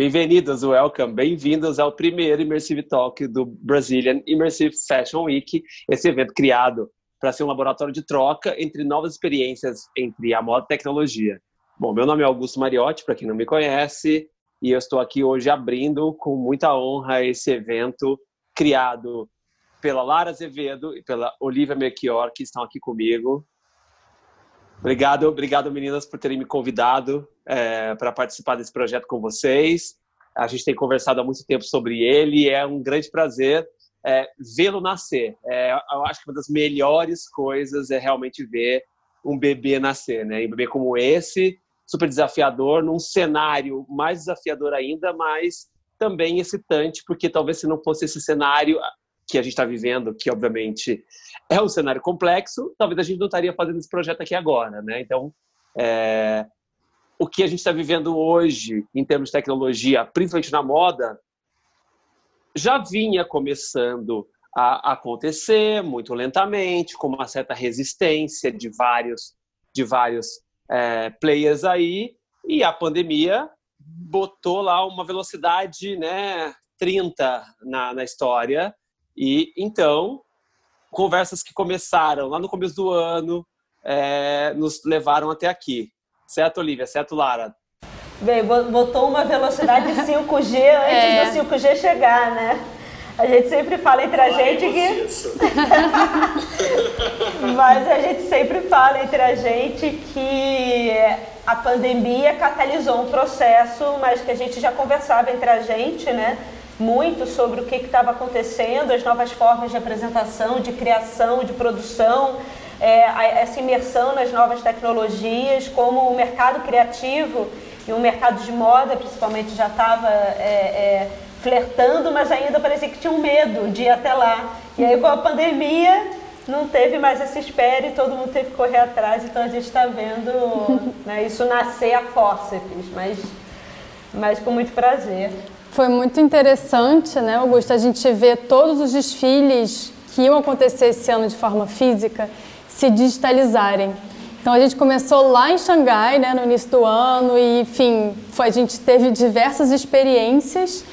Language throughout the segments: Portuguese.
Bem-vindos, welcome, bem-vindos ao primeiro Immersive Talk do Brazilian Immersive Fashion Week, esse evento criado para ser um laboratório de troca entre novas experiências entre a moda e a tecnologia. Bom, meu nome é Augusto Mariotti, para quem não me conhece, e eu estou aqui hoje abrindo com muita honra esse evento criado pela Lara Azevedo e pela Olivia Melchior, que estão aqui comigo. Obrigado, obrigado meninas por terem me convidado é, para participar desse projeto com vocês. A gente tem conversado há muito tempo sobre ele e é um grande prazer é, vê-lo nascer. É, eu acho que uma das melhores coisas é realmente ver um bebê nascer, né? Um bebê como esse, super desafiador, num cenário mais desafiador ainda, mas também excitante, porque talvez se não fosse esse cenário que a gente está vivendo, que obviamente é um cenário complexo, talvez a gente não estaria fazendo esse projeto aqui agora, né? Então, é, o que a gente está vivendo hoje em termos de tecnologia, principalmente na moda, já vinha começando a acontecer muito lentamente, com uma certa resistência de vários, de vários é, players aí, e a pandemia botou lá uma velocidade né, 30 na, na história, e então conversas que começaram lá no começo do ano é, nos levaram até aqui. Certo, Olivia? Certo, Lara? Bem, botou uma velocidade 5G antes é. do 5G chegar, né? A gente sempre fala entre a gente que. Mas a gente sempre fala entre a gente que a pandemia catalisou um processo, mas que a gente já conversava entre a gente, né? Muito sobre o que estava acontecendo, as novas formas de apresentação, de criação, de produção, é, essa imersão nas novas tecnologias, como o mercado criativo e o mercado de moda, principalmente, já estava. É, é, flertando, mas ainda parecia que tinha um medo de ir até lá. E aí com a pandemia não teve mais essa espera e todo mundo teve que correr atrás, então a gente está vendo né, isso nascer a fórceps, mas, mas com muito prazer. Foi muito interessante, né, Augusto, a gente ver todos os desfiles que iam acontecer esse ano de forma física se digitalizarem. Então a gente começou lá em Xangai, né, no início do ano, e enfim, foi, a gente teve diversas experiências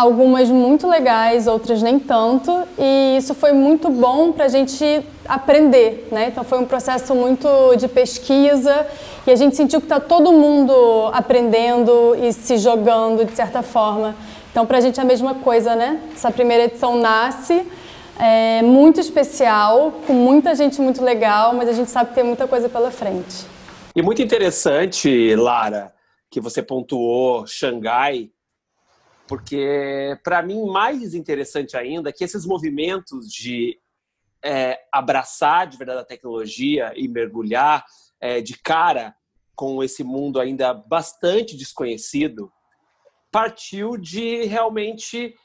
algumas muito legais, outras nem tanto, e isso foi muito bom para a gente aprender, né? Então foi um processo muito de pesquisa e a gente sentiu que está todo mundo aprendendo e se jogando de certa forma. Então para a gente é a mesma coisa, né? Essa primeira edição nasce é muito especial, com muita gente muito legal, mas a gente sabe que tem muita coisa pela frente. E muito interessante, Lara, que você pontuou Xangai porque para mim mais interessante ainda é que esses movimentos de é, abraçar de verdade a tecnologia e mergulhar é, de cara com esse mundo ainda bastante desconhecido partiu de realmente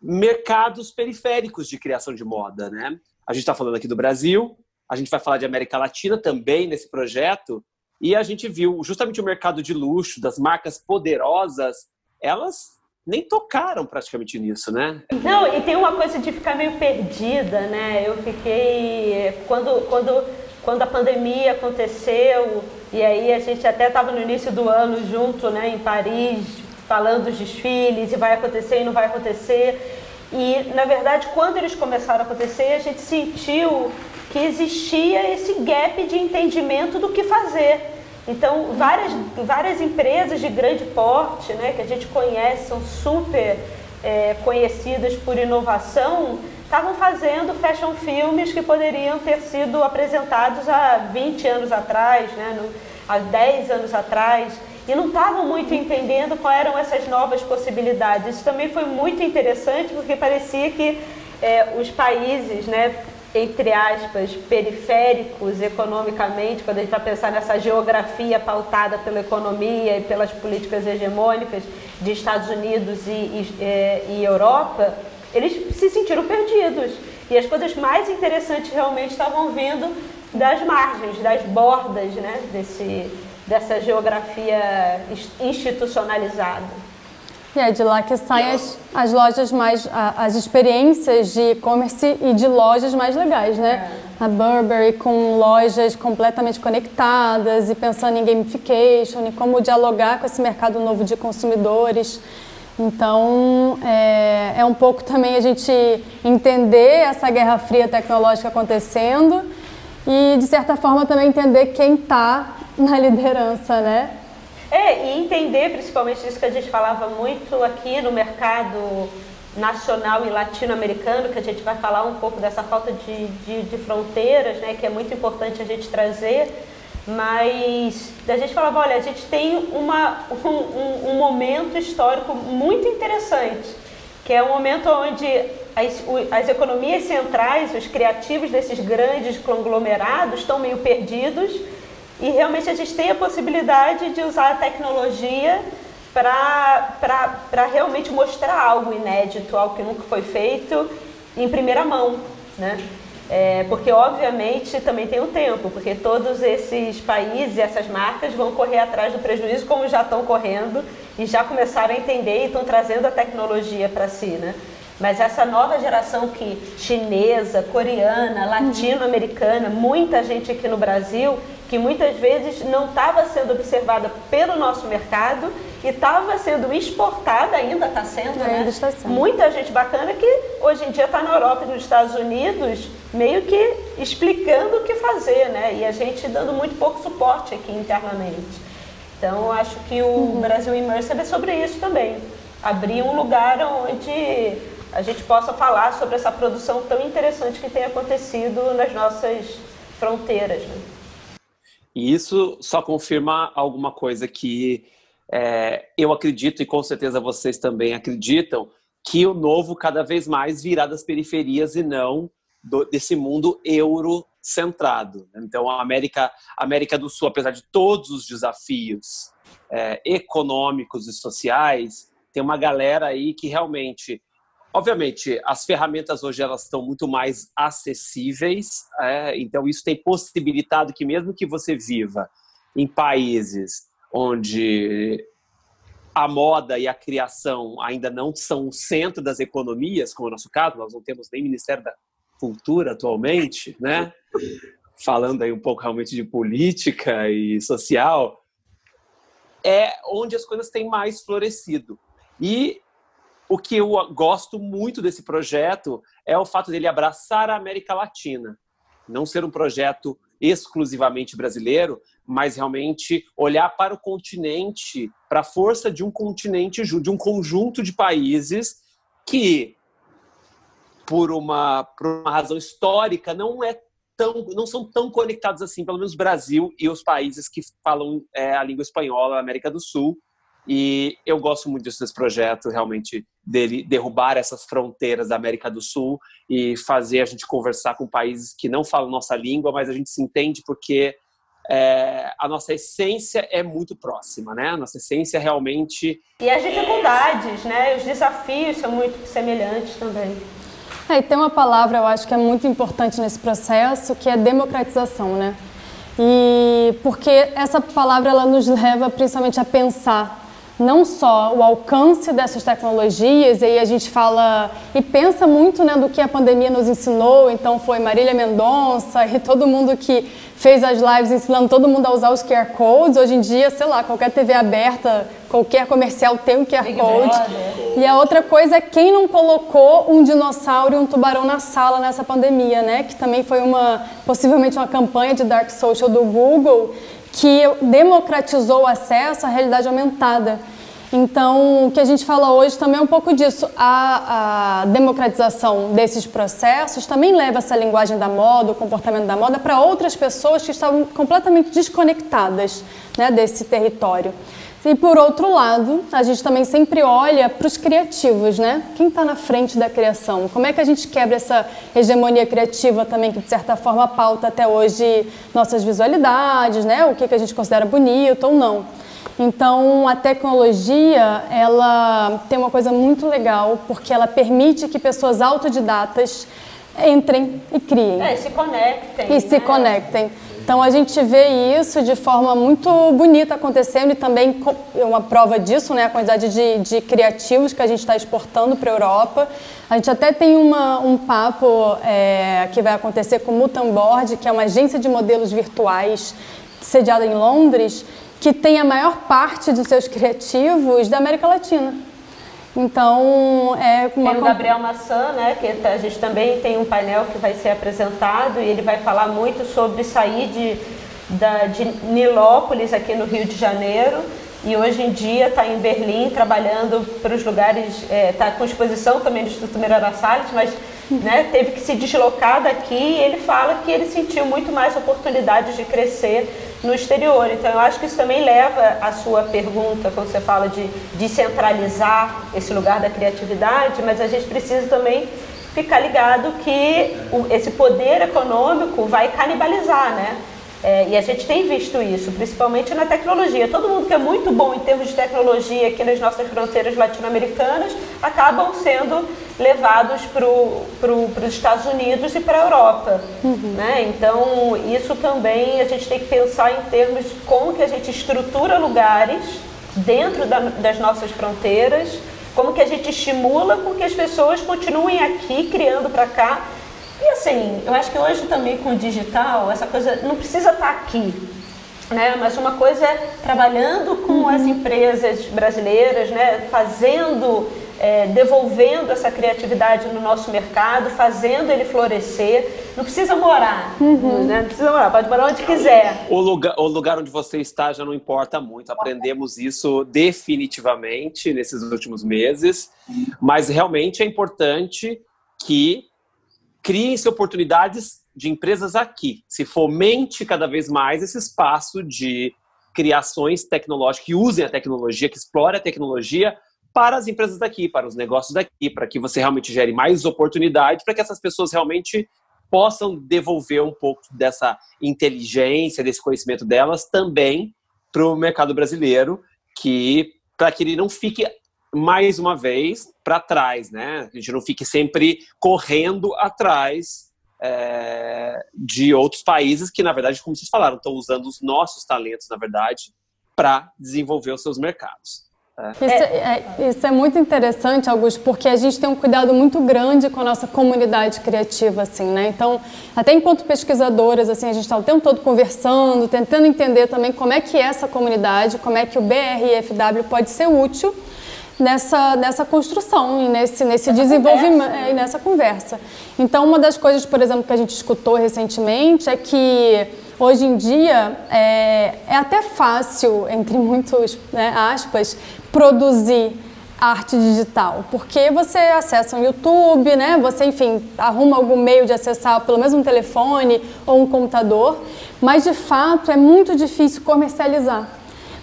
mercados periféricos de criação de moda, né? A gente está falando aqui do Brasil, a gente vai falar de América Latina também nesse projeto e a gente viu justamente o mercado de luxo das marcas poderosas, elas nem tocaram praticamente nisso, né? Não, e tem uma coisa de ficar meio perdida, né? Eu fiquei. Quando, quando, quando a pandemia aconteceu, e aí a gente até estava no início do ano junto, né, em Paris, falando dos desfiles, e vai acontecer e não vai acontecer. E, na verdade, quando eles começaram a acontecer, a gente sentiu que existia esse gap de entendimento do que fazer. Então, várias, várias empresas de grande porte, né, que a gente conhece, são super é, conhecidas por inovação, estavam fazendo fashion filmes que poderiam ter sido apresentados há 20 anos atrás, né, no, há 10 anos atrás, e não estavam muito entendendo quais eram essas novas possibilidades. Isso também foi muito interessante, porque parecia que é, os países, né, entre aspas, periféricos economicamente, quando a gente vai pensar nessa geografia pautada pela economia e pelas políticas hegemônicas de Estados Unidos e, e, é, e Europa, eles se sentiram perdidos. E as coisas mais interessantes realmente estavam vindo das margens, das bordas né, desse, dessa geografia institucionalizada. E é de lá que saem as, as lojas mais, as experiências de e-commerce e de lojas mais legais, né? É. A Burberry com lojas completamente conectadas e pensando em gamification e como dialogar com esse mercado novo de consumidores. Então, é, é um pouco também a gente entender essa guerra fria tecnológica acontecendo e, de certa forma, também entender quem está na liderança, né? É, e entender principalmente isso que a gente falava muito aqui no mercado nacional e latino-americano, que a gente vai falar um pouco dessa falta de, de, de, fronteiras, né, que é muito importante a gente trazer, mas a gente falava, olha, a gente tem uma, um, um, momento histórico muito interessante, que é um momento onde as, as economias centrais, os criativos desses grandes conglomerados estão meio perdidos e realmente a gente tem a possibilidade de usar a tecnologia para realmente mostrar algo inédito, algo que nunca foi feito em primeira mão, né? É, porque obviamente também tem um tempo, porque todos esses países essas marcas vão correr atrás do prejuízo como já estão correndo e já começaram a entender e estão trazendo a tecnologia para si, né? Mas essa nova geração que chinesa, coreana, latino-americana, muita gente aqui no Brasil, que muitas vezes não estava sendo observada pelo nosso mercado e estava sendo exportada, ainda está sendo, né? Está sendo. Muita gente bacana que hoje em dia está na Europa e nos Estados Unidos, meio que explicando o que fazer, né? E a gente dando muito pouco suporte aqui internamente. Então, acho que o uhum. Brasil Immersive é sobre isso também. Abrir um lugar onde a gente possa falar sobre essa produção tão interessante que tem acontecido nas nossas fronteiras. Né? E isso só confirma alguma coisa que é, eu acredito, e com certeza vocês também acreditam, que o novo cada vez mais virá das periferias e não do, desse mundo eurocentrado. Então, a América, América do Sul, apesar de todos os desafios é, econômicos e sociais, tem uma galera aí que realmente Obviamente, as ferramentas hoje elas estão muito mais acessíveis, é, então isso tem possibilitado que mesmo que você viva em países onde a moda e a criação ainda não são o centro das economias, como é o nosso caso, nós não temos nem Ministério da Cultura atualmente, né? Falando aí um pouco realmente de política e social, é onde as coisas têm mais florescido. E o que eu gosto muito desse projeto é o fato dele abraçar a América Latina. Não ser um projeto exclusivamente brasileiro, mas realmente olhar para o continente, para a força de um continente, de um conjunto de países que, por uma, por uma razão histórica, não é tão, não são tão conectados assim, pelo menos Brasil e os países que falam é, a língua espanhola, América do Sul, e eu gosto muito desse projeto, realmente, dele derrubar essas fronteiras da América do Sul e fazer a gente conversar com países que não falam nossa língua, mas a gente se entende porque é, a nossa essência é muito próxima, né? A nossa essência realmente. E as dificuldades, né? Os desafios são muito semelhantes também. É, e tem uma palavra, eu acho que é muito importante nesse processo, que é democratização, né? E porque essa palavra ela nos leva principalmente a pensar não só o alcance dessas tecnologias, e aí a gente fala e pensa muito né, do que a pandemia nos ensinou, então foi Marília Mendonça e todo mundo que fez as lives ensinando todo mundo a usar os QR Codes, hoje em dia, sei lá, qualquer TV aberta, qualquer comercial tem um QR Big Code. Brother. E a outra coisa é quem não colocou um dinossauro e um tubarão na sala nessa pandemia, né, que também foi uma, possivelmente uma campanha de Dark Social do Google, que democratizou o acesso à realidade aumentada. Então, o que a gente fala hoje também é um pouco disso. A, a, democratização desses processos também leva essa linguagem da moda, o comportamento da moda, para outras pessoas que estavam completamente desconectadas né, desse território. E por outro lado, a gente também sempre olha para os criativos, né? Quem está na frente da criação? Como é que a gente quebra essa hegemonia criativa também que de certa forma pauta até hoje nossas visualidades, né? O que, que a gente considera bonito ou não? Então, a tecnologia, ela tem uma coisa muito legal, porque ela permite que pessoas autodidatas entrem e criem. É, e se conectem. E né? se conectem. Então a gente vê isso de forma muito bonita acontecendo e também uma prova disso, né, a quantidade de, de criativos que a gente está exportando para a Europa. A gente até tem uma, um papo é, que vai acontecer com o Mutanboard, que é uma agência de modelos virtuais sediada em Londres, que tem a maior parte dos seus criativos da América Latina. Então, é uma... Tem o Gabriel Maçã, né, que tá, a gente também tem um painel que vai ser apresentado e ele vai falar muito sobre sair de, da, de Nilópolis, aqui no Rio de Janeiro, e hoje em dia está em Berlim trabalhando para os lugares, está é, tá com exposição também do Instituto Miranda Salles, mas né, teve que se deslocar daqui e ele fala que ele sentiu muito mais oportunidades de crescer no exterior. Então, eu acho que isso também leva à sua pergunta, quando você fala de descentralizar esse lugar da criatividade, mas a gente precisa também ficar ligado que esse poder econômico vai canibalizar, né? É, e a gente tem visto isso, principalmente na tecnologia. Todo mundo que é muito bom em termos de tecnologia aqui nas nossas fronteiras latino-americanas acabam sendo levados para pro, os Estados Unidos e para a Europa. Uhum. Né? Então, isso também a gente tem que pensar em termos de como que a gente estrutura lugares dentro da, das nossas fronteiras, como que a gente estimula com que as pessoas continuem aqui, criando para cá, e assim, eu acho que hoje também com o digital, essa coisa não precisa estar aqui. Né? Mas uma coisa é trabalhando com uhum. as empresas brasileiras, né? fazendo, é, devolvendo essa criatividade no nosso mercado, fazendo ele florescer. Não precisa morar, uhum. né? não precisa morar, pode morar onde quiser. O lugar, o lugar onde você está já não importa muito. Aprendemos isso definitivamente nesses últimos meses, mas realmente é importante que criem-se oportunidades de empresas aqui, se fomente cada vez mais esse espaço de criações tecnológicas que usem a tecnologia, que explore a tecnologia para as empresas daqui, para os negócios daqui, para que você realmente gere mais oportunidade, para que essas pessoas realmente possam devolver um pouco dessa inteligência, desse conhecimento delas também para o mercado brasileiro, que para que ele não fique mais uma vez, para trás, né? A gente não fique sempre correndo atrás é, de outros países que, na verdade, como vocês falaram, estão usando os nossos talentos, na verdade, para desenvolver os seus mercados. É. Isso, é, é, isso, é, muito interessante, Augusto, porque a gente tem um cuidado muito grande com a nossa comunidade criativa, assim, né? Então, até enquanto pesquisadoras, assim, a gente está o tempo todo conversando, tentando entender também como é que é essa comunidade, como é que o BRFW pode ser útil nessa, nessa construção e nesse, nesse desenvolvimento e nessa conversa. Então, uma das coisas, por exemplo, que a gente escutou recentemente é que hoje em dia é, é até fácil, entre muitos né, aspas, produzir arte digital, porque você acessa um YouTube, né? Você, enfim, arruma algum meio de acessar pelo menos um telefone ou um computador, mas de fato é muito difícil comercializar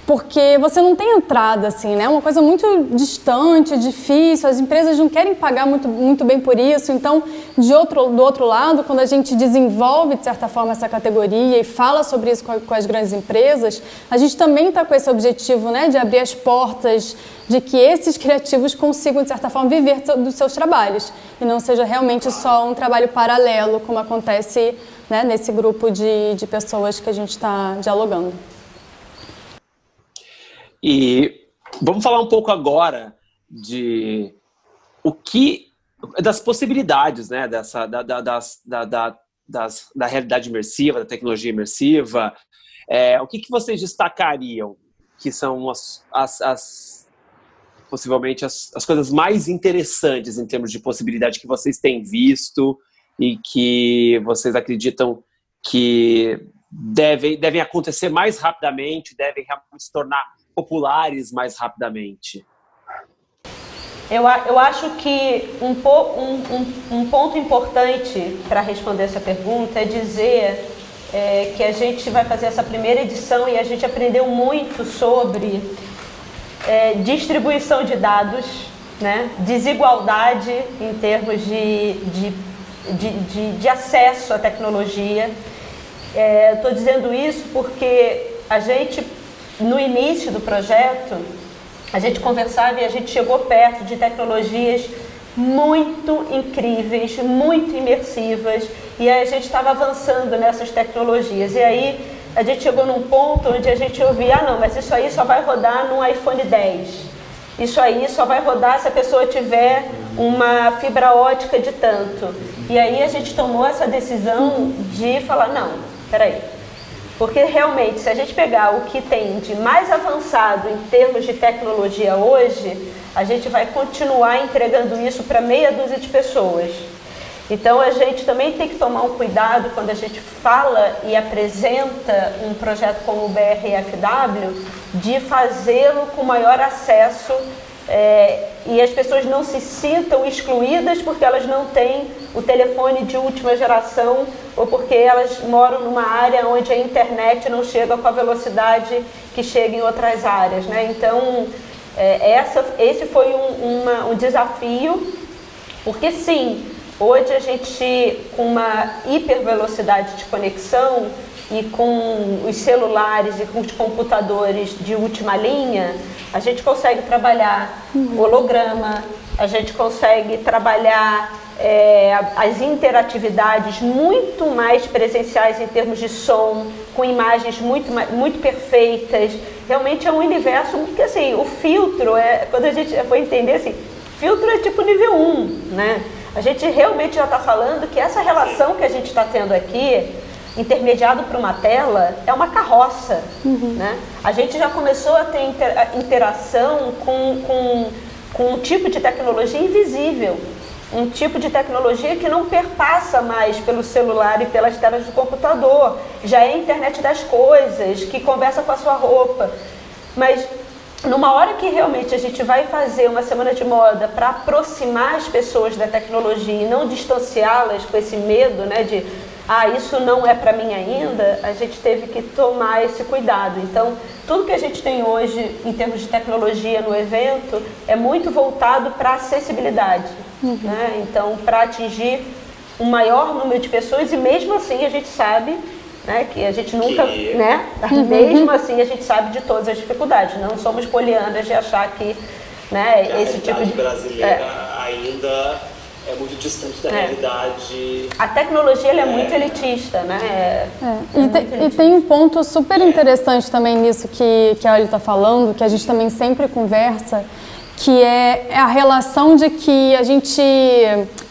porque você não tem entrada, assim, né? É uma coisa muito distante, difícil, as empresas não querem pagar muito, muito bem por isso. Então, de outro, do outro lado, quando a gente desenvolve, de certa forma, essa categoria e fala sobre isso com, com as grandes empresas, a gente também está com esse objetivo, né, de abrir as portas, de que esses criativos consigam, de certa forma, viver dos seus trabalhos e não seja realmente só um trabalho paralelo, como acontece né, nesse grupo de, de pessoas que a gente está dialogando. E vamos falar um pouco agora de o que das possibilidades, né, dessa da, da, das, da, da, das, da realidade imersiva, da tecnologia imersiva. É, o que, que vocês destacariam que são as, as, as possivelmente as, as coisas mais interessantes em termos de possibilidade que vocês têm visto e que vocês acreditam que devem, devem acontecer mais rapidamente, devem se tornar populares mais rapidamente? Eu, eu acho que um, um, um, um ponto importante para responder essa pergunta é dizer é, que a gente vai fazer essa primeira edição e a gente aprendeu muito sobre é, distribuição de dados, né? desigualdade em termos de, de, de, de, de acesso à tecnologia. Estou é, dizendo isso porque a gente no início do projeto, a gente conversava e a gente chegou perto de tecnologias muito incríveis, muito imersivas, e aí a gente estava avançando nessas tecnologias. E aí a gente chegou num ponto onde a gente ouvia, ah não, mas isso aí só vai rodar no iPhone 10. Isso aí só vai rodar se a pessoa tiver uma fibra ótica de tanto. E aí a gente tomou essa decisão de falar, não, peraí, Porque realmente, se a gente pegar o que tem de mais avançado em termos de tecnologia hoje, a gente vai continuar entregando isso para meia dúzia de pessoas. Então a gente também tem que tomar um cuidado quando a gente fala e apresenta um projeto como o BRFW, de fazê-lo com maior acesso é, e as pessoas não se sintam excluídas porque elas não têm o telefone de última geração ou porque elas moram numa área onde a internet não chega com a velocidade que chega em outras áreas. Né? Então, é, essa, esse foi um, uma, um desafio, porque sim, hoje a gente, com uma hipervelocidade de conexão e com os celulares e com os computadores de última linha, a gente consegue trabalhar holograma, a gente consegue trabalhar é, as interatividades muito mais presenciais em termos de som, com imagens muito, muito perfeitas. Realmente é um universo que, assim, o filtro, é, quando a gente foi entender, assim, filtro é tipo nível 1, né? A gente realmente já está falando que essa relação que a gente está tendo aqui intermediado por uma tela é uma carroça. Uhum. Né? A gente já começou a ter interação com, com, com um tipo de tecnologia invisível. Um tipo de tecnologia que não perpassa mais pelo celular e pelas telas do computador. Já é a internet das coisas, que conversa com a sua roupa. Mas numa hora que realmente a gente vai fazer uma semana de moda para aproximar as pessoas da tecnologia e não distanciá-las com esse medo né, de ah, isso não é para mim ainda, a gente teve que tomar esse cuidado. Então, tudo que a gente tem hoje em termos de tecnologia no evento é muito voltado para acessibilidade. Uhum. Né? Então, para atingir um maior número de pessoas e mesmo assim a gente sabe né, que a gente nunca, que... né, uhum. mesmo assim a gente sabe de todas as dificuldades. Não somos polianas de achar que né, que esse tipo de brasileira é. ainda é muito distante da é. realidade. A tecnologia é, é, muito elitista, né? É. é e, te, elitista. e, tem um ponto super interessante também nisso que, que a Oli está falando, que a gente também sempre conversa, que é, é a relação de que a gente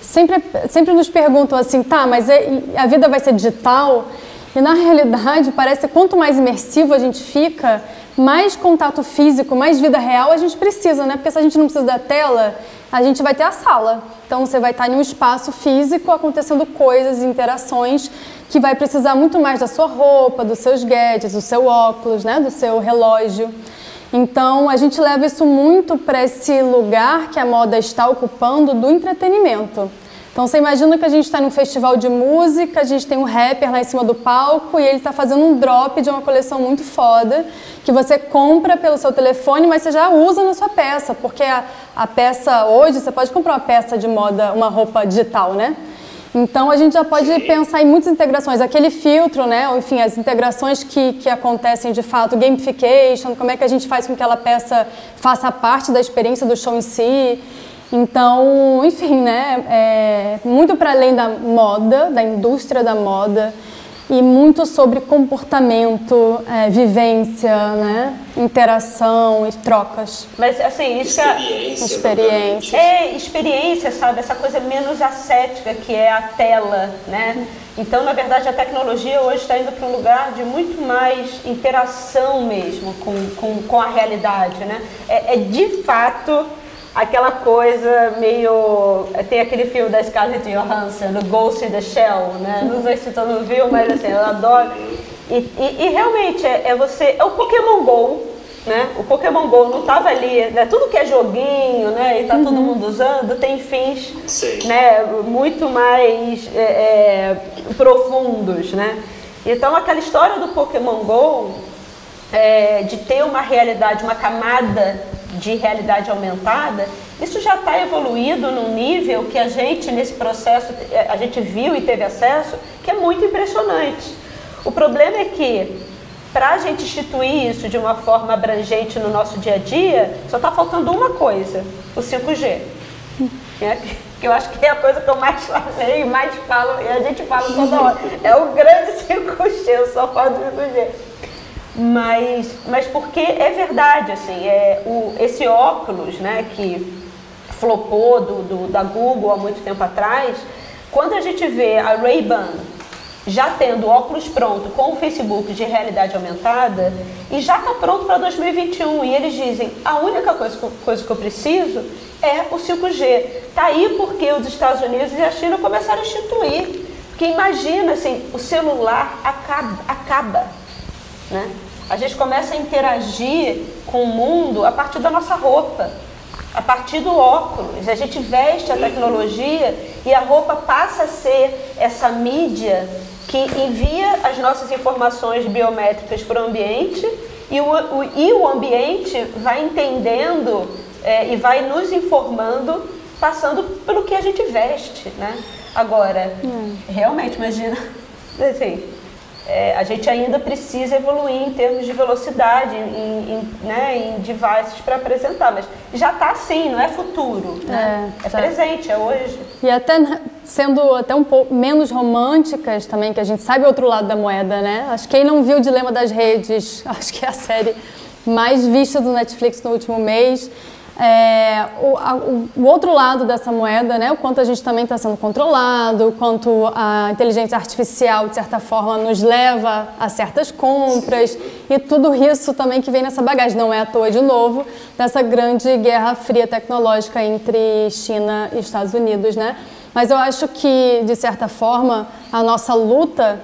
sempre, sempre nos perguntam assim, tá, mas a vida vai ser digital? E na realidade parece que quanto mais imersivo a gente fica, mais contato físico, mais vida real a gente precisa, né? Porque se a gente não precisa da tela, a gente vai ter a sala. Então você vai estar em um espaço físico acontecendo coisas, interações que vai precisar muito mais da sua roupa, dos seus gadgets, do seu óculos, né, do seu relógio. Então a gente leva isso muito para esse lugar que a moda está ocupando do entretenimento. Então você imagina que a gente está num festival de música, a gente tem um rapper lá em cima do palco e ele está fazendo um drop de uma coleção muito foda que você compra pelo seu telefone, mas você já usa na sua peça, porque a, a peça hoje você pode comprar uma peça de moda, uma roupa digital, né? Então a gente já pode pensar em muitas integrações, aquele filtro, né? Ou, enfim, as integrações que, que acontecem de fato, gamification, como é que a gente faz com que aquela peça faça parte da experiência do show em si. Então, enfim, né, é muito para além da moda, da indústria da moda, e muito sobre comportamento, é, vivência, né? interação e trocas. Mas assim, isso é experiência, é experiência. É experiência, sabe? Essa coisa menos ascética que é a tela, né? Então, na verdade, a tecnologia hoje está indo para um lugar de muito mais interação mesmo com, com, com a realidade, né? É, é de fato aquela coisa meio. Tem aquele filme da Scarlett Johansson, o Ghost in the Shell, né? Não sei se todo mundo viu, mas assim, eu adoro. E, e, e realmente é, é, você. É o Pokémon GO. Né? O Pokémon GO não estava ali, né? tudo que é joguinho, né? E tá uhum. todo mundo usando, tem fins né? muito mais é, é, profundos, né? Então aquela história do Pokémon GO é, de ter uma realidade, uma camada de realidade aumentada, isso já está evoluído num nível que a gente, nesse processo, eh, a gente viu e teve acesso, que é muito impressionante. O problema é que, para a gente instituir isso de uma forma abrangente no nosso dia a dia, só está faltando uma coisa: o 5G. É, que eu acho que é a coisa que eu mais falei, mais falo, e a gente fala toda hora. É o grande 5G, só falta o 5G. Mas, mas porque é verdade, assim, é, o, esse óculos, né, que flopou do, do, da Google há muito tempo atrás, quando a gente vê a Ray-Ban já tendo óculos pronto com o Facebook de realidade aumentada e já está pronto para 2021. E eles dizem: a única coisa, coisa que eu preciso é o 5G. Está aí porque os Estados Unidos e a China começaram a instituir. Porque imagina assim, o celular acaba, acaba né? A gente começa a interagir com o mundo a partir da nossa roupa, a partir do óculos. A gente veste a tecnologia e a roupa passa a ser essa mídia que envia as nossas informações biométricas para o ambiente e o, o, e o ambiente vai entendendo é, e vai nos informando passando pelo que a gente veste, né? Agora, hum. realmente, imagina, assim, é, a gente ainda precisa evoluir em termos de velocidade, em, em, né, em devices para apresentar, mas já está assim, não é futuro, né? é, é presente, é hoje. E até sendo até um pouco menos românticas também, que a gente sabe o outro lado da moeda, né? Acho que quem não viu o Dilema das Redes, acho que é a série mais vista do Netflix no último mês, é, o, a, o, outro lado dessa moeda, né, o quanto a gente também está sendo controlado, o quanto a inteligência artificial, de certa forma, nos leva a certas compras e tudo isso também que vem nessa bagagem. Não é à toa, de novo, dessa grande guerra fria tecnológica entre China e Estados Unidos. Né? Mas eu acho que, de certa forma, a nossa luta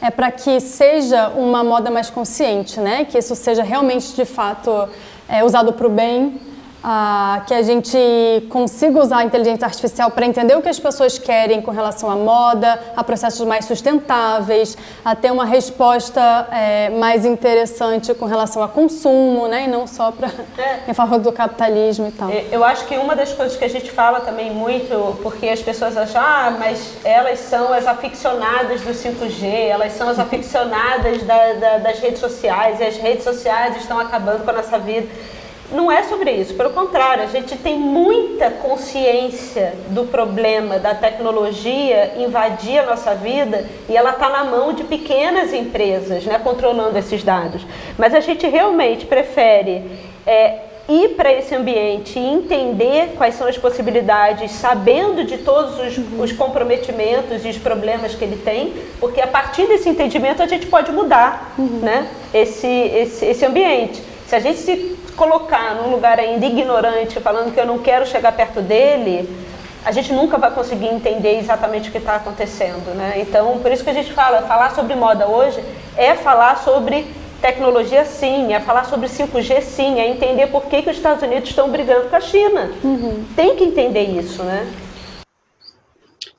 é para que seja uma moda mais consciente, né? que isso seja realmente, de fato, é, usado para o bem ah, que a gente consiga usar a inteligência artificial para entender o que as pessoas querem com relação à moda, a processos mais sustentáveis, a ter uma resposta é, mais interessante com relação a consumo, né? E não só para é. em favor do capitalismo e tal. É, eu acho que uma das coisas que a gente fala também muito, porque as pessoas acham, ah, mas elas são as aficionadas do 5G, elas são as aficionadas da, da, das redes sociais, e as redes sociais estão acabando com a nossa vida. Não é sobre isso, pelo contrário, a gente tem muita consciência do problema da tecnologia invadir a nossa vida e ela está na mão de pequenas empresas, né, controlando esses dados. Mas a gente realmente prefere é, ir para esse ambiente e entender quais são as possibilidades, sabendo de todos os, os, comprometimentos e os problemas que ele tem, porque a partir desse entendimento a gente pode mudar uhum. né, esse, esse, esse ambiente. Se a gente se colocar num lugar ainda ignorante, falando que eu não quero chegar perto dele, a gente nunca vai conseguir entender exatamente o que está acontecendo, né? Então, por isso que a gente fala, falar sobre moda hoje é falar sobre tecnologia sim, é falar sobre 5G sim, é entender por que, que os Estados Unidos estão brigando com a China. Uhum. Tem que entender isso, né?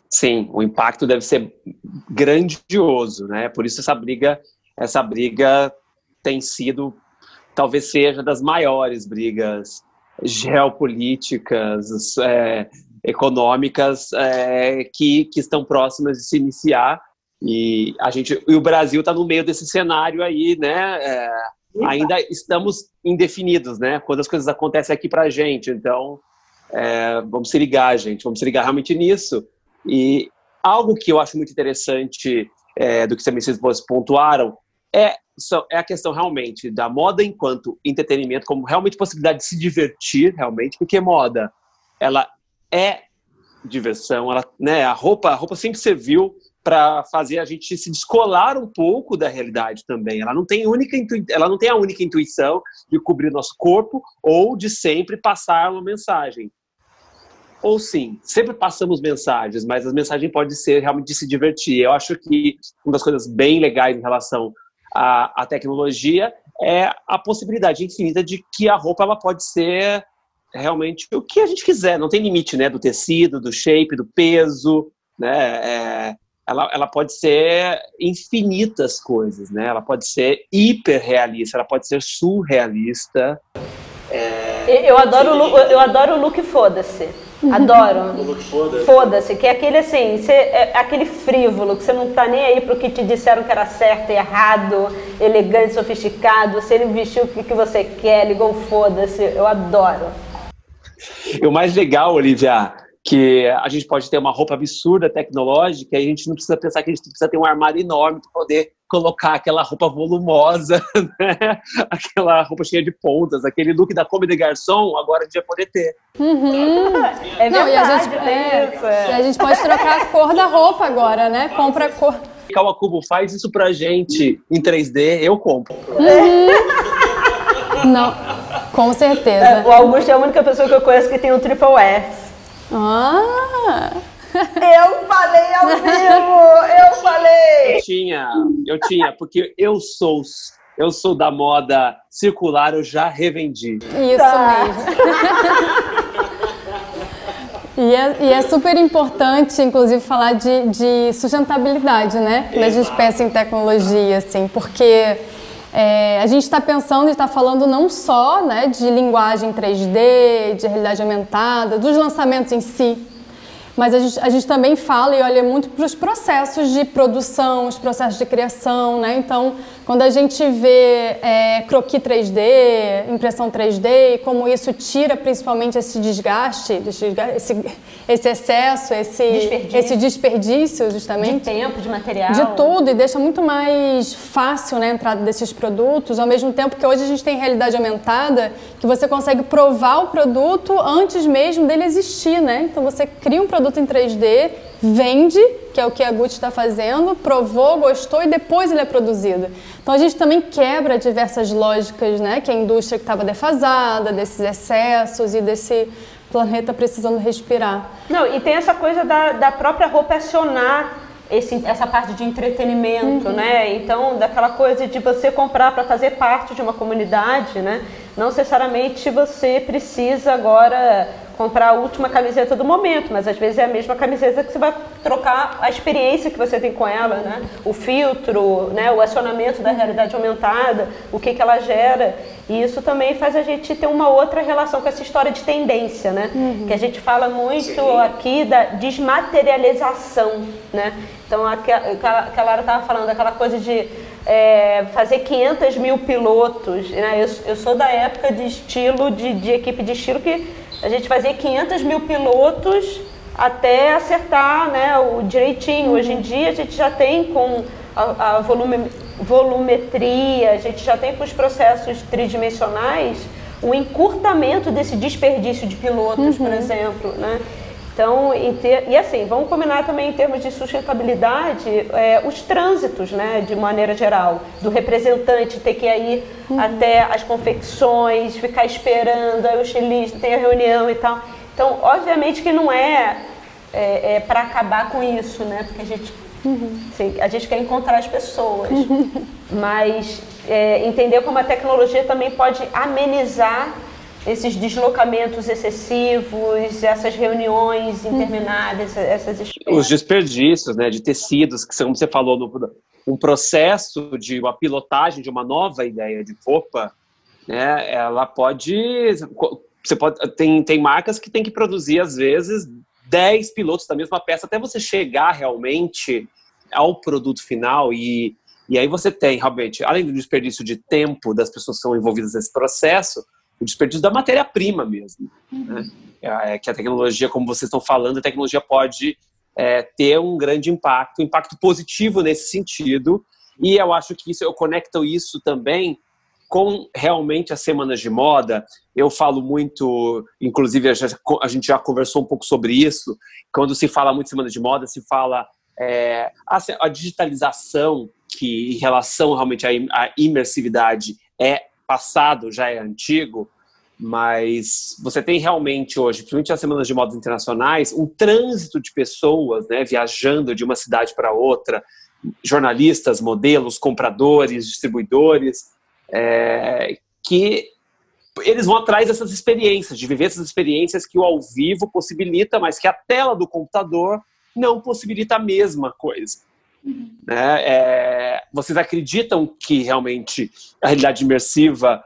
Sim, o impacto deve ser grandioso, né? Por isso essa briga, essa briga tem sido talvez seja das maiores brigas geopolíticas, é, econômicas é, que, que estão próximas de se iniciar. E a gente, e o Brasil está no meio desse cenário aí, né? É, ainda estamos indefinidos, né? Quando as coisas acontecem aqui para a gente. Então, é, vamos se ligar, gente. Vamos se ligar realmente nisso. E algo que eu acho muito interessante é, do que vocês pontuaram é é a questão realmente da moda enquanto entretenimento, como realmente possibilidade de se divertir, realmente, porque moda, ela é diversão, ela, né, a roupa, a roupa sempre serviu para fazer a gente se descolar um pouco da realidade também. Ela não tem única ela não tem a única intuição de cobrir nosso corpo ou de sempre passar uma mensagem. Ou sim, sempre passamos mensagens, mas as mensagens podem ser realmente de se divertir. Eu acho que uma das coisas bem legais em relação a, a tecnologia é a possibilidade infinita de que a roupa ela pode ser realmente o que a gente quiser, não tem limite, né, do tecido, do shape, do peso, né, é, ela, ela pode ser infinitas coisas, né, ela pode ser hiperrealista, ela pode ser surrealista. É... Eu adoro, eu adoro o look foda-se. Adoro. Foda-se. Foda que é aquele assim, você, é aquele frívolo, que você não tá nem aí pro que te disseram que era certo, errado, elegante, sofisticado. Você vestiu o que, que você quer, ligou foda-se. Eu adoro. E o mais legal, Olivia, que a gente pode ter uma roupa absurda, tecnológica, e a gente não precisa pensar que a gente precisa ter um armário enorme para poder colocar aquela roupa volumosa, né? aquela roupa cheia de pontas, aquele look da Come de Garçom, agora a gente vai poder ter. Uhum. É verdade, não, e a, gente, é, isso, é. e a gente pode trocar a cor da roupa agora, né? Compra a cor Kawakubo faz isso pra gente em 3D, eu compro. Uhum. Não, com certeza. É, o Augusto é a única pessoa que eu conheço que tem um triple S. Ah! Eu falei ao vivo! Eu falei! Eu tinha, eu tinha, porque eu sou eu sou da moda circular, eu já revendi. Isso tá. mesmo. E é, e é, super importante, inclusive, falar de, de sustentabilidade, né? Quando a gente pensa em tecnologia, assim, porque é, a gente está pensando e está falando não só né, de linguagem 3D, de realidade aumentada, dos lançamentos em si, mas a gente, a gente também fala e olha muito para os processos de produção, os processos de criação, né? Então, quando a gente vê é, croquis 3D, impressão 3D, e como isso tira principalmente esse desgaste, esse, esse excesso, esse desperdício. esse desperdício, justamente. De tempo, de material. De tudo, e deixa muito mais fácil né, a entrada desses produtos, ao mesmo tempo que hoje a gente tem realidade aumentada, que você consegue provar o produto antes mesmo dele existir, né? Então você cria um produto em 3D, vende, que é o que a Gucci está fazendo, provou, gostou e depois ele é produzido. Então a gente também quebra diversas lógicas, né, que a indústria estava defasada, desses excessos e desse planeta precisando respirar. Não, e tem essa coisa da, da própria roupa acionar esse, essa parte de entretenimento, uhum. né? Então, daquela coisa de você comprar para fazer parte de uma comunidade, né? Não necessariamente você precisa agora comprar a última camiseta do momento, mas às vezes é a mesma camiseta que você vai trocar a experiência que você tem com ela, né? O filtro, né? O acionamento da realidade aumentada, o que que ela gera. E isso também faz a gente ter uma outra relação com essa história de tendência, né? Uhum. Que a gente fala muito aqui da desmaterialização, né? Então, aquela, aquela hora estava falando, aquela coisa de é, fazer 500 mil pilotos. Né? Eu, eu sou da época de estilo, de, de equipe de estilo, que a gente fazia 500 mil pilotos até acertar né, o direitinho. Hoje em dia a gente já tem com a, a volume, volumetria, a gente já tem com os processos tridimensionais o encurtamento desse desperdício de pilotos, uhum. por exemplo. Né? Então, ter, e assim, vamos combinar também em termos de sustentabilidade é, os trânsitos, né, de maneira geral, do representante ter que ir uhum. até as confecções, ficar esperando, aí o estilista tem a reunião e tal. Então, obviamente que não é, é, é para acabar com isso, né, porque a gente, uhum. assim, a gente quer encontrar as pessoas, uhum. mas é, entender como a tecnologia também pode amenizar esses deslocamentos excessivos, essas reuniões intermináveis, uhum. essas esperas. Os desperdícios né, de tecidos, que como você falou, no, um processo de uma pilotagem de uma nova ideia de roupa, né, ela pode. Você pode tem, tem marcas que tem que produzir, às vezes, 10 pilotos da mesma peça até você chegar realmente ao produto final e, e aí você tem realmente, além do desperdício de tempo das pessoas que são envolvidas nesse processo, o desperdício da matéria-prima mesmo. Uhum. Né? É, é, que a tecnologia, como vocês estão falando, a tecnologia pode é, ter um grande impacto, um impacto positivo nesse sentido. E eu acho que isso, eu conecto isso também com realmente as semanas de moda. Eu falo muito, inclusive a gente já conversou um pouco sobre isso. Quando se fala muito de semana de moda, se fala é, a, a, digitalização que em relação realmente à, à imersividade é passado já é antigo, mas você tem realmente hoje, principalmente nas semanas de modas internacionais, um trânsito de pessoas né, viajando de uma cidade para outra, jornalistas, modelos, compradores, distribuidores, é, que eles vão atrás dessas experiências, de viver essas experiências que o ao vivo possibilita, mas que a tela do computador não possibilita a mesma coisa. Né? É, vocês acreditam que realmente a realidade imersiva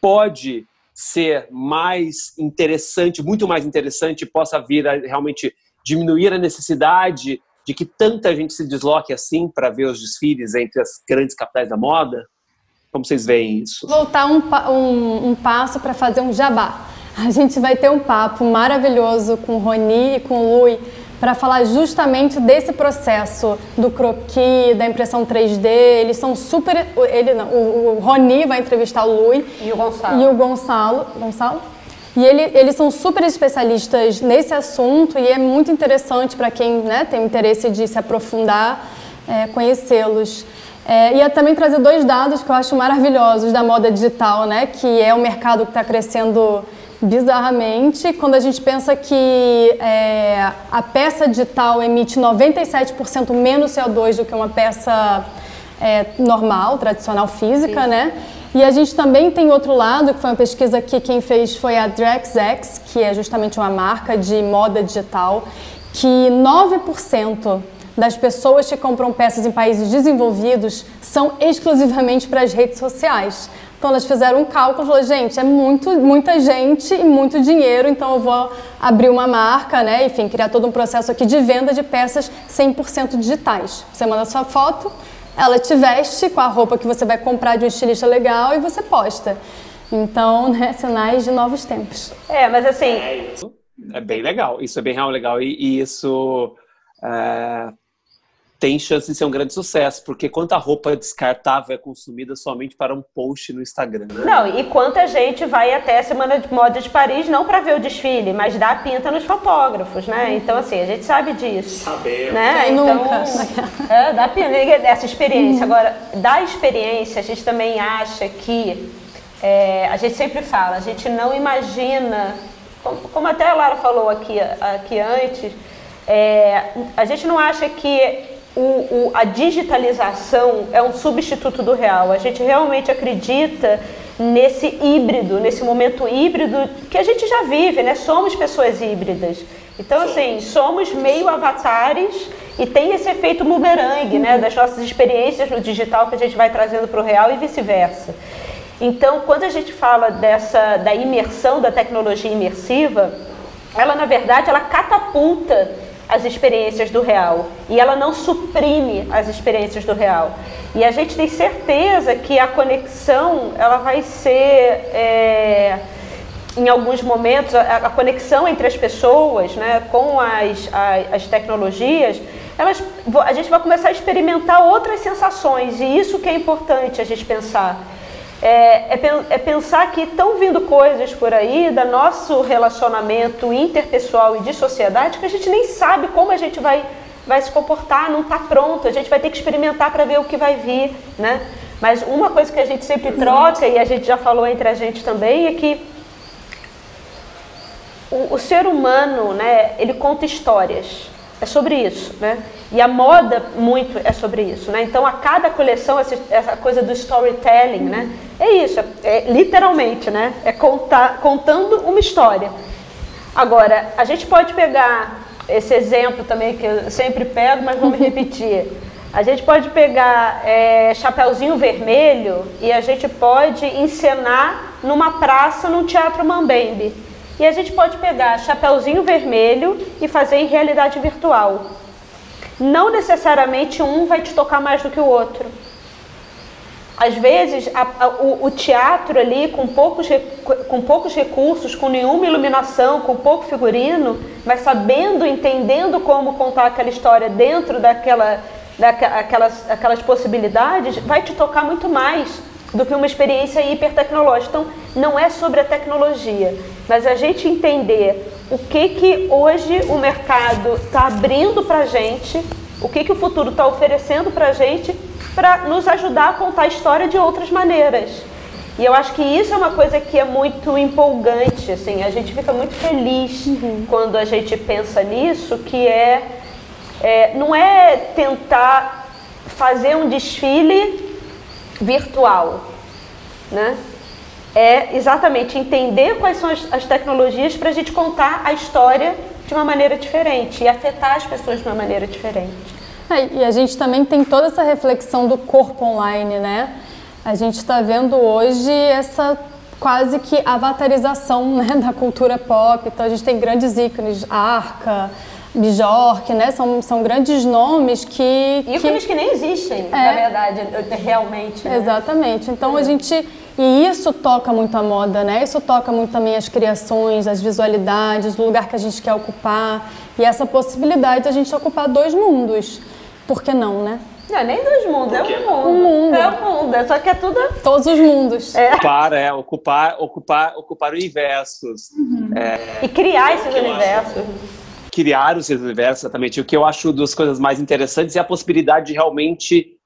pode ser mais interessante, muito mais interessante, possa vir a realmente diminuir a necessidade de que tanta gente se desloque assim para ver os desfiles entre as grandes capitais da moda? Como vocês veem isso? Voltar um, um, um passo para fazer um jabá. A gente vai ter um papo maravilhoso com o Roni e com o para falar justamente desse processo do croquis, da impressão 3D. Eles são super. Ele, não, o, o Roni vai entrevistar o Lui. E o Gonçalo. E o Gonçalo. Gonçalo? E ele, eles são super especialistas nesse assunto e é muito interessante para quem né, tem interesse de se aprofundar é, conhecê-los. É, ia também trazer dois dados que eu acho maravilhosos da moda digital, né? Que é um mercado que está crescendo bizarramente. Quando a gente pensa que é, a peça digital emite 97% menos CO2 do que uma peça é, normal, tradicional, física, Sim. né? E a gente também tem outro lado, que foi uma pesquisa que quem fez foi a DrexX, que é justamente uma marca de moda digital, que 9% das pessoas que compram peças em países desenvolvidos são exclusivamente para as redes sociais. Então elas fizeram um cálculo, falou, gente, é muito, muita gente e muito dinheiro, então eu vou abrir uma marca, né, enfim, criar todo um processo aqui de venda de peças 100% digitais. Você manda sua foto, ela te veste com a roupa que você vai comprar de um estilista legal e você posta. Então, né, sinais de novos tempos. É, mas assim... É, isso é bem legal, isso é bem real legal e, e isso... É tem chance de ser um grande sucesso, porque quanta roupa descartável é consumida somente para um post no Instagram. Né? Não, e quanta gente vai até a Semana de Moda de Paris não para ver o desfile, mas dá pinta nos fotógrafos, né? Então, assim, a gente sabe disso. Sabemos. Né? Então, nunca. É, dá pinta dessa experiência. Agora, da experiência, a gente também acha que, é, a gente sempre fala, a gente não imagina, como, como até a Lara falou aqui, aqui antes, é, a gente não acha que o, o, a digitalização é um substituto do real. A gente realmente acredita nesse híbrido, nesse momento híbrido que a gente já vive, né? Somos pessoas híbridas. Então, assim, somos meio avatares e tem esse efeito bumerangue, né? Das nossas experiências no digital que a gente vai trazendo para o real e vice-versa. Então, quando a gente fala dessa da imersão, da tecnologia imersiva, ela, na verdade, ela catapulta as experiências do real. E ela não suprime as experiências do real. E a gente tem certeza que a conexão ela vai ser é, em alguns momentos a, a, conexão entre as pessoas, né, com as, as, as tecnologias, elas, a gente vai começar a experimentar outras sensações. E isso que é importante a gente pensar é, é, é pensar que estão vindo coisas por aí da nosso relacionamento interpessoal e de sociedade que a gente nem sabe como a gente vai, vai se comportar, não está pronto, a gente vai ter que experimentar para ver o que vai vir, né? Mas uma coisa que a gente sempre troca, e a gente já falou entre a gente também, é que o, o ser humano, né, ele conta histórias. É sobre isso, né? E a moda muito é sobre isso, né? Então a cada coleção essa, essa coisa do storytelling, né? É isso, é, é, literalmente, né? É contar, contando uma história. Agora a gente pode pegar esse exemplo também que eu sempre pego, mas vamos repetir. A gente pode pegar é, Chapeuzinho Vermelho e a gente pode encenar numa praça, num teatro Mambembe. E a gente pode pegar Chapeuzinho Vermelho e fazer em realidade virtual. Não necessariamente um vai te tocar mais do que o outro. Às vezes, a, a, o, o, teatro ali, com poucos, com poucos recursos, com nenhuma iluminação, com pouco figurino, mas sabendo, entendendo como contar aquela história dentro daquela, daquelas aquelas possibilidades, vai te tocar muito mais do que uma experiência hipertecnológica. Então, não é sobre a tecnologia, mas a gente entender o que, que hoje o mercado está abrindo para a gente, o que, que o futuro está oferecendo para a gente, para nos ajudar a contar a história de outras maneiras. E eu acho que isso é uma coisa que é muito empolgante, assim, a gente fica muito feliz uhum. quando a gente pensa nisso, que é, é não é tentar fazer um desfile virtual, né? É exatamente entender quais são as, as tecnologias para a gente contar a história de uma maneira diferente e afetar as pessoas de uma maneira diferente. É, e a gente também tem toda essa reflexão do corpo online, né? A gente está vendo hoje essa quase que avatarização né, da cultura pop. Então a gente tem grandes ícones, Arca, Bjork, né? São, são grandes nomes que... Ícones que, que nem existem, é, na verdade, realmente. Né? Exatamente. Então é. a gente... E isso toca muito a moda, né? Isso toca muito também as criações, as visualidades, o lugar que a gente quer ocupar. E essa possibilidade de a gente ocupar dois mundos. Por que não, né? Não, é nem dois mundos, é um mundo. Um mundo. É um mundo, é só que é tudo. Todos os mundos. É. Ocupar, é, ocupar, ocupar, ocupar universos. Uhum. É... E criar esses universos. criar os seus universos, exatamente. O que eu acho das coisas mais interessantes é a possibilidade de realmente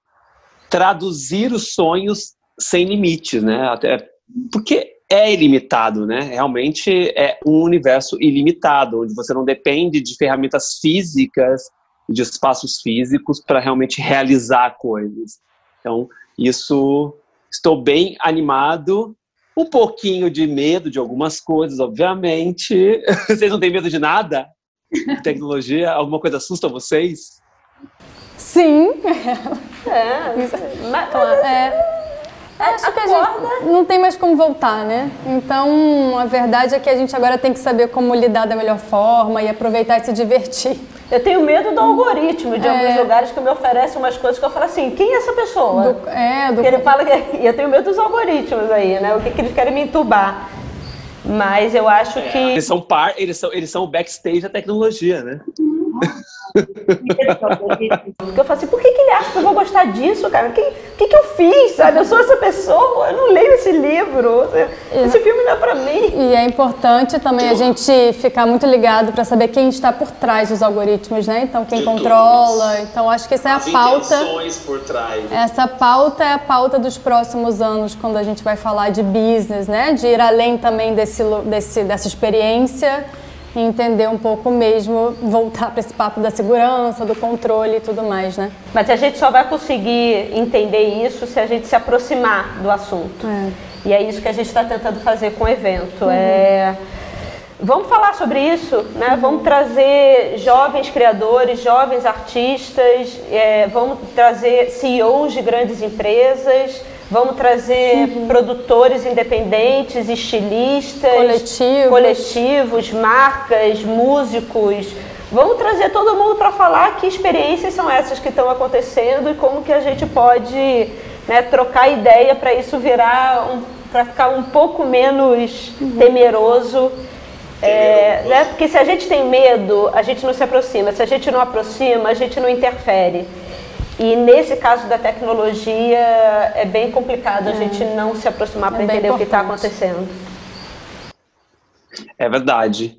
traduzir os sonhos sem limites, né? Até porque é ilimitado, né? Realmente é um universo ilimitado, onde você não depende de ferramentas físicas, de espaços físicos para realmente realizar coisas. Então, isso estou bem animado, um pouquinho de medo de algumas coisas, obviamente. Vocês não têm medo de nada? De tecnologia? Alguma coisa assusta vocês? Sim. É, mas, é. Acho que a gente não tem mais como voltar, né? Então, a verdade é que a gente agora tem que saber como lidar da melhor forma e aproveitar e se divertir. Eu tenho medo do algoritmo de é. alguns lugares que me oferecem umas coisas que eu falo assim, quem é essa pessoa? Do, é, do... Que ele fala que... E eu tenho medo dos algoritmos aí, né? O que, que eles querem me entubar. Mas eu acho é, que... Eles são, par, eles, são, eles são o backstage da tecnologia, né? Porque eu falo assim, por que, que ele acha que eu vou gostar disso, cara? O que, que, que eu fiz, sabe? Eu sou essa pessoa, eu não leio esse livro. Esse filme não é pra mim. E é importante também a gente ficar muito ligado para saber quem está por trás dos algoritmos, né? Então, quem controla. Então, acho que essa é a As pauta. por trás. Essa pauta é a pauta dos próximos anos, quando a gente vai falar de business, né? De ir além também desse, desse, dessa experiência e entender um pouco mesmo, voltar para esse papo da segurança, do controle e tudo mais, né? Mas a gente só vai conseguir entender isso se a gente se aproximar do assunto. É. E é isso que a gente está tentando fazer com o evento. Uhum. É... Vamos falar sobre isso, né? Uhum. Vamos trazer jovens criadores, jovens artistas, é... vamos trazer CEOs de grandes empresas, Vamos trazer uhum. produtores independentes, estilistas, coletivos. coletivos, marcas, músicos. Vamos trazer todo mundo para falar que experiências são essas que estão acontecendo e como que a gente pode né, trocar ideia para isso virar, um, para ficar um pouco menos uhum. temeroso. É, né? Porque se a gente tem medo, a gente não se aproxima. Se a gente não aproxima, a gente não interfere. E nesse caso da tecnologia é bem complicado é. a gente não se aproximar para é entender o que está acontecendo. É verdade.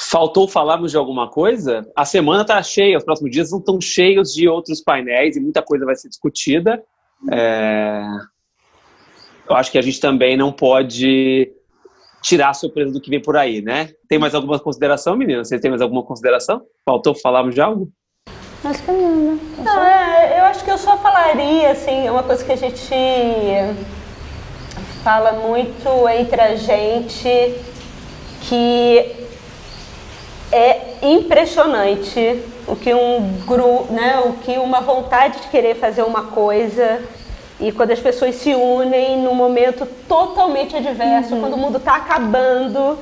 Faltou falarmos de alguma coisa? A semana está cheia, os próximos dias não estão cheios de outros painéis e muita coisa vai ser discutida. É... Eu acho que a gente também não pode tirar a surpresa do que vem por aí, né? Tem mais alguma consideração, meninas? Vocês têm mais alguma consideração? Faltou falarmos de algo? Que não, né? Não, é, eu acho que eu só falaria, assim, uma coisa que a gente fala muito entre a gente, que é impressionante o que um grupo, né, o que uma vontade de querer fazer uma coisa e quando as pessoas se unem num momento totalmente adverso, uhum. quando o mundo está acabando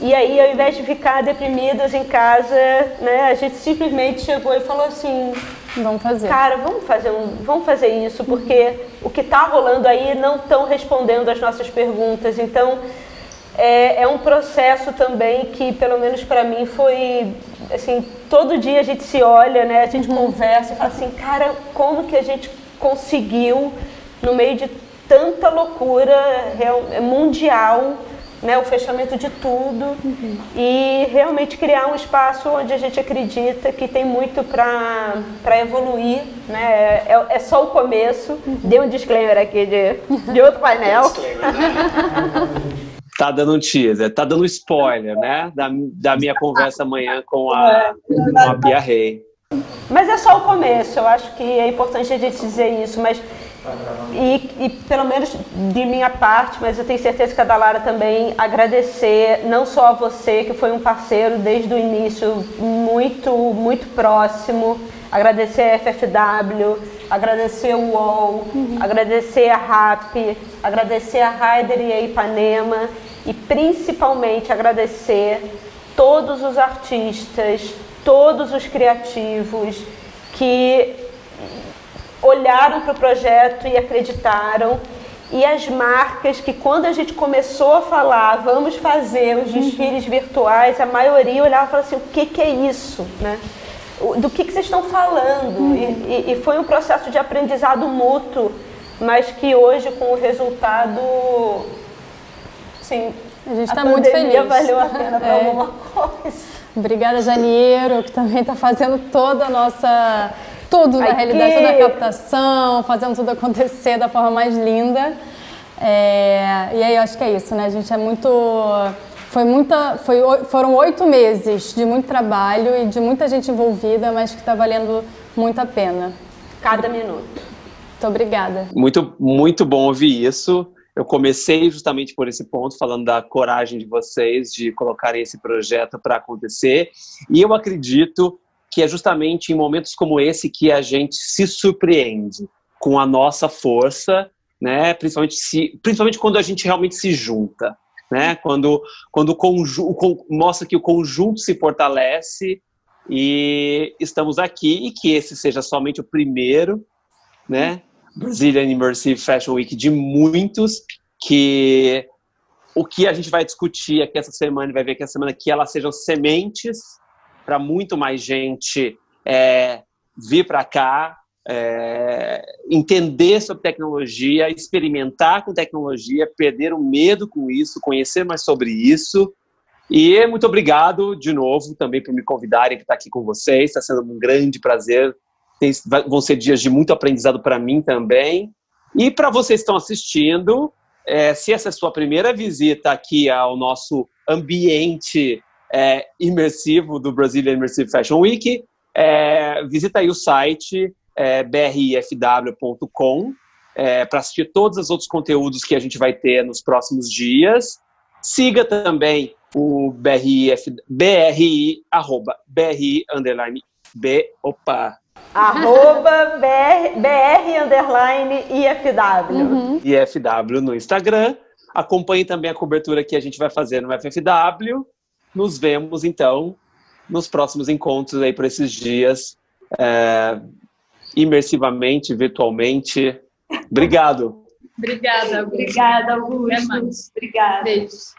e aí, ao invés de ficar deprimidas em casa, né, a gente simplesmente chegou e falou assim: Vamos fazer. Cara, vamos fazer, um, vamos fazer isso, porque o que está rolando aí não estão respondendo as nossas perguntas. Então, é, é, um processo também que, pelo menos para mim, foi assim: todo dia a gente se olha, né, a gente uhum. conversa e fala assim: cara, como que a gente conseguiu, no meio de tanta loucura mundial, né, o fechamento de tudo uhum. e realmente criar um espaço onde a gente acredita que tem muito para evoluir. Né? É, é, só o começo. Uhum. Dei um disclaimer aqui de, de outro painel. tá dando um teaser, tá dando spoiler, né? Da, da minha conversa amanhã com a, com a Bia Rei. Mas é só o começo, eu acho que é importante a gente dizer isso, mas e, e, pelo menos de minha parte, mas eu tenho certeza que a Dalara também, agradecer não só a você, que foi um parceiro desde o início, muito, muito próximo, agradecer a FFW, agradecer o UOL, uhum. agradecer a RAP, agradecer a Raider e a Ipanema e principalmente agradecer todos os artistas, todos os criativos que olharam para o projeto e acreditaram. E as marcas que quando a gente começou a falar, vamos fazer os uhum. desfiles uhum. virtuais, a maioria olhava e falava assim, o que, que é isso? Né? Do que, que vocês estão falando? Uhum. E, e, foi um processo de aprendizado mútuo, mas que hoje com o resultado, assim, a gente está muito feliz. valeu a pena para é. alguma coisa. Obrigada, Janeiro, que também está fazendo toda a nossa. Tudo, na realidade, toda a captação, fazendo tudo acontecer da forma mais linda. É, e aí, eu acho que é isso, né? A gente é muito. Foi muita, foi, foram oito meses de muito trabalho e de muita gente envolvida, mas que está valendo muito a pena. Cada minuto. Muito obrigada. Muito, muito bom ouvir isso. Eu comecei justamente por esse ponto, falando da coragem de vocês de colocarem esse projeto para acontecer. E eu acredito que é justamente em momentos como esse que a gente se surpreende com a nossa força, né? Principalmente, se, principalmente quando a gente realmente se junta, né? Quando, quando o conjunto, mostra que o conjunto se fortalece e estamos aqui e que esse seja somente o primeiro, né? Brazilian Immersive Fashion Week de muitos que o que a gente vai discutir aqui essa semana, vai ver que essa semana que elas sejam sementes para muito mais gente é, vir para cá, é, entender sobre tecnologia, experimentar com tecnologia, perder o medo com isso, conhecer mais sobre isso. E muito obrigado de novo também por me convidarem para estar aqui com vocês. Está sendo um grande prazer tem, vão ser dias de muito aprendizado para mim também. E para vocês que estão assistindo, é, se essa é a sua primeira visita aqui ao nosso ambiente é, imersivo do Brazilian Immersive Fashion Week, é, visita aí o site é, brifw.com é, para assistir todos os outros conteúdos que a gente vai ter nos próximos dias. Siga também o BRI, BRI, arroba, BRI, underline, B, opa, Arroba BR, BR underline IFW. Uhum. IFW no Instagram. Acompanhe também a cobertura que a gente vai fazer no FFW. Nos vemos, então, nos próximos encontros aí por esses dias, é, imersivamente, virtualmente. Obrigado. Obrigada, Obrigada, Augusto. Obrigada. Beijos.